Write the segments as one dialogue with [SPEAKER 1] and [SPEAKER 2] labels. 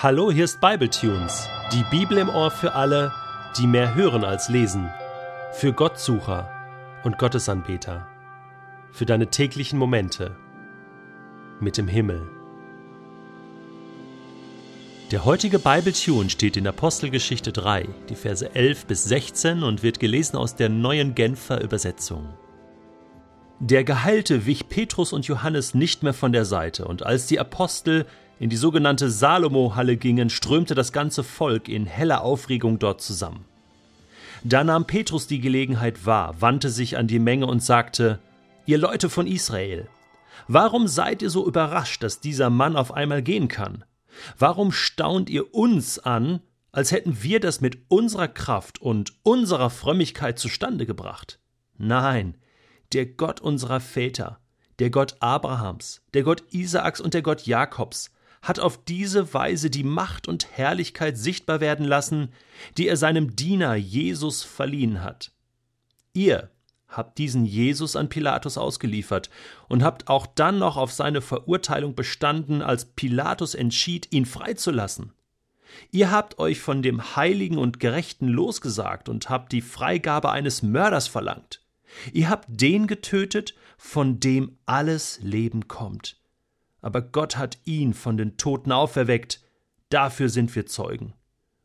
[SPEAKER 1] Hallo, hier ist Bibletunes, die Bibel im Ohr für alle, die mehr hören als lesen, für Gottsucher und Gottesanbeter, für deine täglichen Momente mit dem Himmel. Der heutige Bibletune steht in Apostelgeschichte 3, die Verse 11 bis 16 und wird gelesen aus der neuen Genfer Übersetzung. Der Geheilte wich Petrus und Johannes nicht mehr von der Seite, und als die Apostel in die sogenannte Salomo-Halle gingen, strömte das ganze Volk in heller Aufregung dort zusammen. Da nahm Petrus die Gelegenheit wahr, wandte sich an die Menge und sagte, Ihr Leute von Israel, warum seid ihr so überrascht, dass dieser Mann auf einmal gehen kann? Warum staunt ihr uns an, als hätten wir das mit unserer Kraft und unserer Frömmigkeit zustande gebracht? Nein, der Gott unserer Väter, der Gott Abrahams, der Gott Isaaks und der Gott Jakobs, hat auf diese Weise die Macht und Herrlichkeit sichtbar werden lassen, die er seinem Diener Jesus verliehen hat. Ihr habt diesen Jesus an Pilatus ausgeliefert und habt auch dann noch auf seine Verurteilung bestanden, als Pilatus entschied, ihn freizulassen. Ihr habt euch von dem Heiligen und Gerechten losgesagt und habt die Freigabe eines Mörders verlangt. Ihr habt den getötet, von dem alles Leben kommt aber Gott hat ihn von den Toten auferweckt, dafür sind wir Zeugen.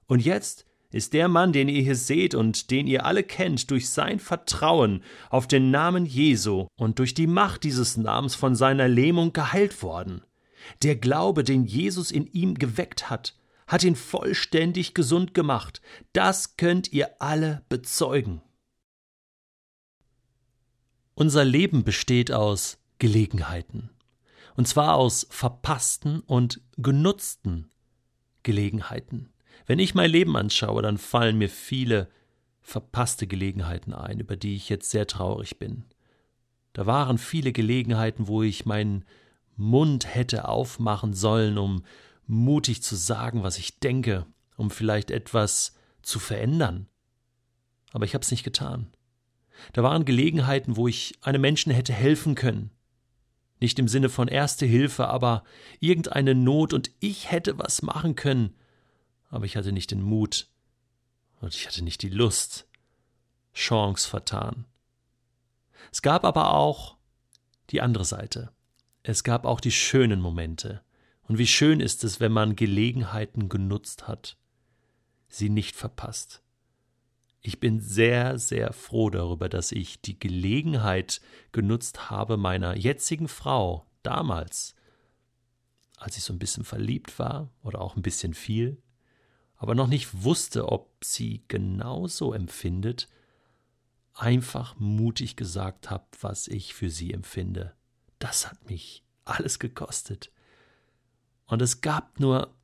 [SPEAKER 1] Und jetzt ist der Mann, den ihr hier seht und den ihr alle kennt, durch sein Vertrauen auf den Namen Jesu und durch die Macht dieses Namens von seiner Lähmung geheilt worden. Der Glaube, den Jesus in ihm geweckt hat, hat ihn vollständig gesund gemacht. Das könnt ihr alle bezeugen. Unser Leben besteht aus Gelegenheiten und zwar aus verpassten und genutzten Gelegenheiten. Wenn ich mein Leben anschaue, dann fallen mir viele verpasste Gelegenheiten ein, über die ich jetzt sehr traurig bin. Da waren viele Gelegenheiten, wo ich meinen Mund hätte aufmachen sollen, um mutig zu sagen, was ich denke, um vielleicht etwas zu verändern. Aber ich habe es nicht getan. Da waren Gelegenheiten, wo ich einem Menschen hätte helfen können, nicht im Sinne von erste Hilfe, aber irgendeine Not und ich hätte was machen können. Aber ich hatte nicht den Mut und ich hatte nicht die Lust. Chance vertan. Es gab aber auch die andere Seite. Es gab auch die schönen Momente. Und wie schön ist es, wenn man Gelegenheiten genutzt hat, sie nicht verpasst. Ich bin sehr, sehr froh darüber, dass ich die Gelegenheit genutzt habe, meiner jetzigen Frau damals, als ich so ein bisschen verliebt war oder auch ein bisschen viel, aber noch nicht wusste, ob sie genauso empfindet, einfach mutig gesagt habe, was ich für sie empfinde. Das hat mich alles gekostet. Und es gab nur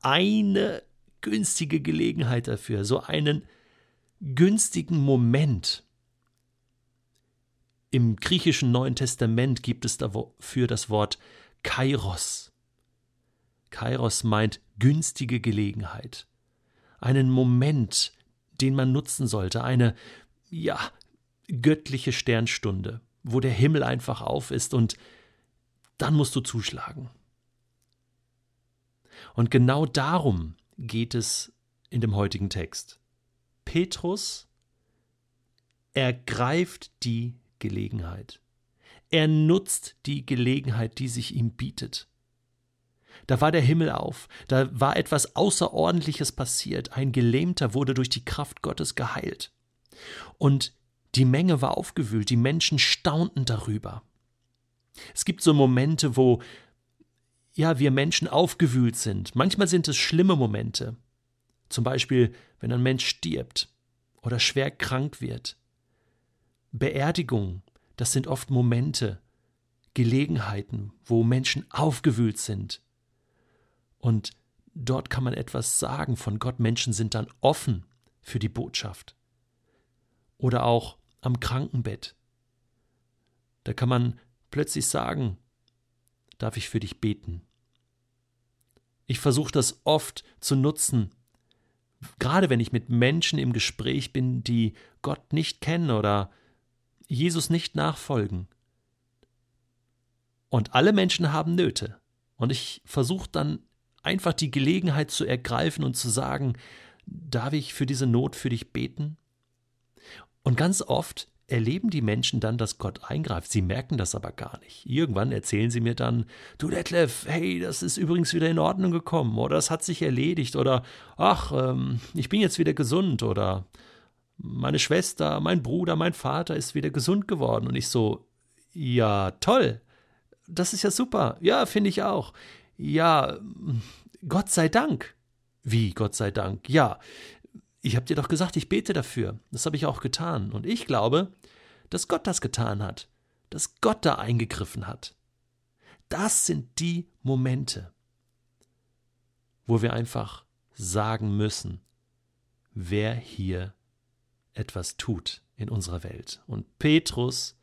[SPEAKER 1] eine günstige Gelegenheit dafür, so einen günstigen Moment. Im griechischen Neuen Testament gibt es dafür das Wort Kairos. Kairos meint günstige Gelegenheit, einen Moment, den man nutzen sollte, eine, ja, göttliche Sternstunde, wo der Himmel einfach auf ist und dann musst du zuschlagen. Und genau darum geht es in dem heutigen Text. Petrus ergreift die Gelegenheit. Er nutzt die Gelegenheit, die sich ihm bietet. Da war der Himmel auf, da war etwas Außerordentliches passiert, ein Gelähmter wurde durch die Kraft Gottes geheilt. Und die Menge war aufgewühlt, die Menschen staunten darüber. Es gibt so Momente, wo ja, wir Menschen aufgewühlt sind. Manchmal sind es schlimme Momente. Zum Beispiel, wenn ein Mensch stirbt oder schwer krank wird. Beerdigung, das sind oft Momente, Gelegenheiten, wo Menschen aufgewühlt sind. Und dort kann man etwas sagen von Gott. Menschen sind dann offen für die Botschaft. Oder auch am Krankenbett. Da kann man plötzlich sagen, darf ich für dich beten? Ich versuche das oft zu nutzen, gerade wenn ich mit Menschen im Gespräch bin, die Gott nicht kennen oder Jesus nicht nachfolgen. Und alle Menschen haben Nöte. Und ich versuche dann einfach die Gelegenheit zu ergreifen und zu sagen, darf ich für diese Not für dich beten? Und ganz oft erleben die Menschen dann, dass Gott eingreift. Sie merken das aber gar nicht. Irgendwann erzählen sie mir dann, du Detlef, hey, das ist übrigens wieder in Ordnung gekommen oder es hat sich erledigt oder ach, ähm, ich bin jetzt wieder gesund oder meine Schwester, mein Bruder, mein Vater ist wieder gesund geworden. Und ich so, ja, toll. Das ist ja super. Ja, finde ich auch. Ja, Gott sei Dank. Wie, Gott sei Dank? Ja, ich habe dir doch gesagt, ich bete dafür. Das habe ich auch getan. Und ich glaube, dass Gott das getan hat, dass Gott da eingegriffen hat. Das sind die Momente, wo wir einfach sagen müssen, wer hier etwas tut in unserer Welt. Und Petrus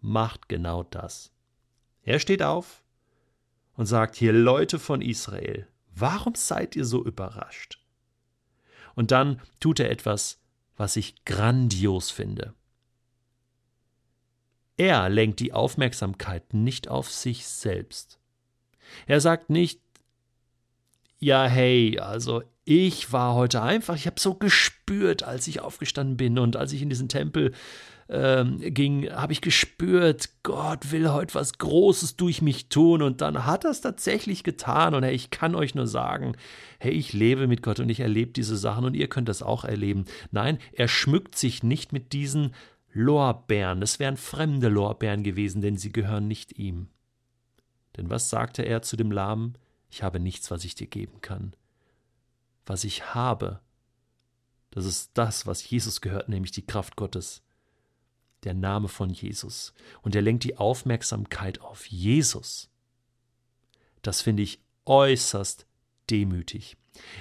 [SPEAKER 1] macht genau das. Er steht auf und sagt hier, Leute von Israel, warum seid ihr so überrascht? Und dann tut er etwas, was ich grandios finde. Er lenkt die Aufmerksamkeit nicht auf sich selbst. Er sagt nicht, ja, hey, also ich war heute einfach, ich habe so gespürt, als ich aufgestanden bin und als ich in diesen Tempel ähm, ging, habe ich gespürt, Gott will heute was Großes durch mich tun und dann hat er es tatsächlich getan und hey, ich kann euch nur sagen, hey, ich lebe mit Gott und ich erlebe diese Sachen und ihr könnt das auch erleben. Nein, er schmückt sich nicht mit diesen Lorbeeren, es wären fremde Lorbeeren gewesen, denn sie gehören nicht ihm. Denn was sagte er zu dem Lahmen? Ich habe nichts, was ich dir geben kann. Was ich habe, das ist das, was Jesus gehört, nämlich die Kraft Gottes. Der Name von Jesus. Und er lenkt die Aufmerksamkeit auf Jesus. Das finde ich äußerst demütig.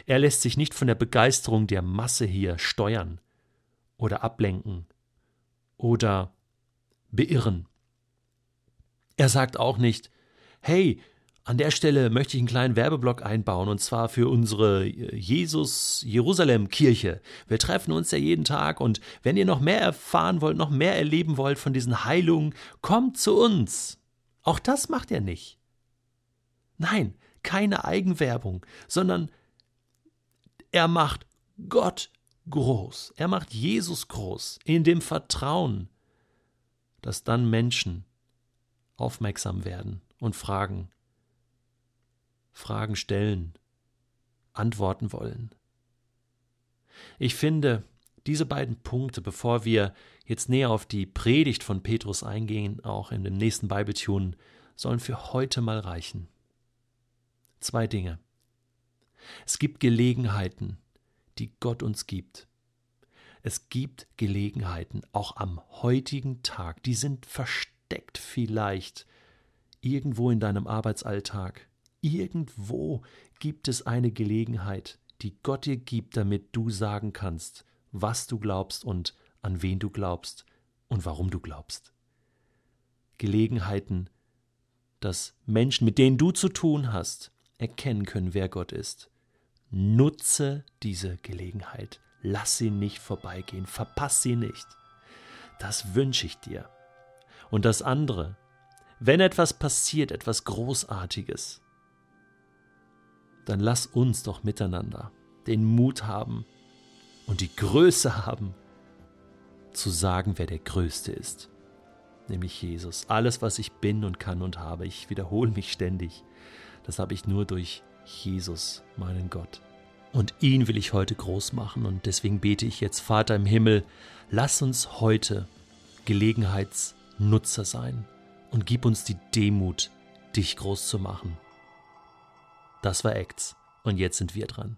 [SPEAKER 1] Er lässt sich nicht von der Begeisterung der Masse hier steuern oder ablenken oder beirren. Er sagt auch nicht, hey, an der Stelle möchte ich einen kleinen Werbeblock einbauen und zwar für unsere Jesus Jerusalem Kirche. Wir treffen uns ja jeden Tag und wenn ihr noch mehr erfahren wollt, noch mehr erleben wollt von diesen Heilungen, kommt zu uns. Auch das macht er nicht. Nein, keine Eigenwerbung, sondern er macht Gott groß. Er macht Jesus groß in dem Vertrauen, dass dann Menschen aufmerksam werden und fragen, Fragen stellen, antworten wollen. Ich finde, diese beiden Punkte, bevor wir jetzt näher auf die Predigt von Petrus eingehen, auch in dem nächsten Bibeltune, sollen für heute mal reichen. Zwei Dinge. Es gibt Gelegenheiten, die Gott uns gibt. Es gibt Gelegenheiten, auch am heutigen Tag, die sind versteckt vielleicht irgendwo in deinem Arbeitsalltag, Irgendwo gibt es eine Gelegenheit, die Gott dir gibt, damit du sagen kannst, was du glaubst und an wen du glaubst und warum du glaubst. Gelegenheiten, dass Menschen, mit denen du zu tun hast, erkennen können, wer Gott ist. Nutze diese Gelegenheit. Lass sie nicht vorbeigehen. Verpass sie nicht. Das wünsche ich dir. Und das andere, wenn etwas passiert, etwas Großartiges, dann lass uns doch miteinander den Mut haben und die Größe haben, zu sagen, wer der Größte ist, nämlich Jesus. Alles, was ich bin und kann und habe, ich wiederhole mich ständig, das habe ich nur durch Jesus, meinen Gott. Und ihn will ich heute groß machen und deswegen bete ich jetzt, Vater im Himmel, lass uns heute Gelegenheitsnutzer sein und gib uns die Demut, dich groß zu machen. Das war Acts und jetzt sind wir dran.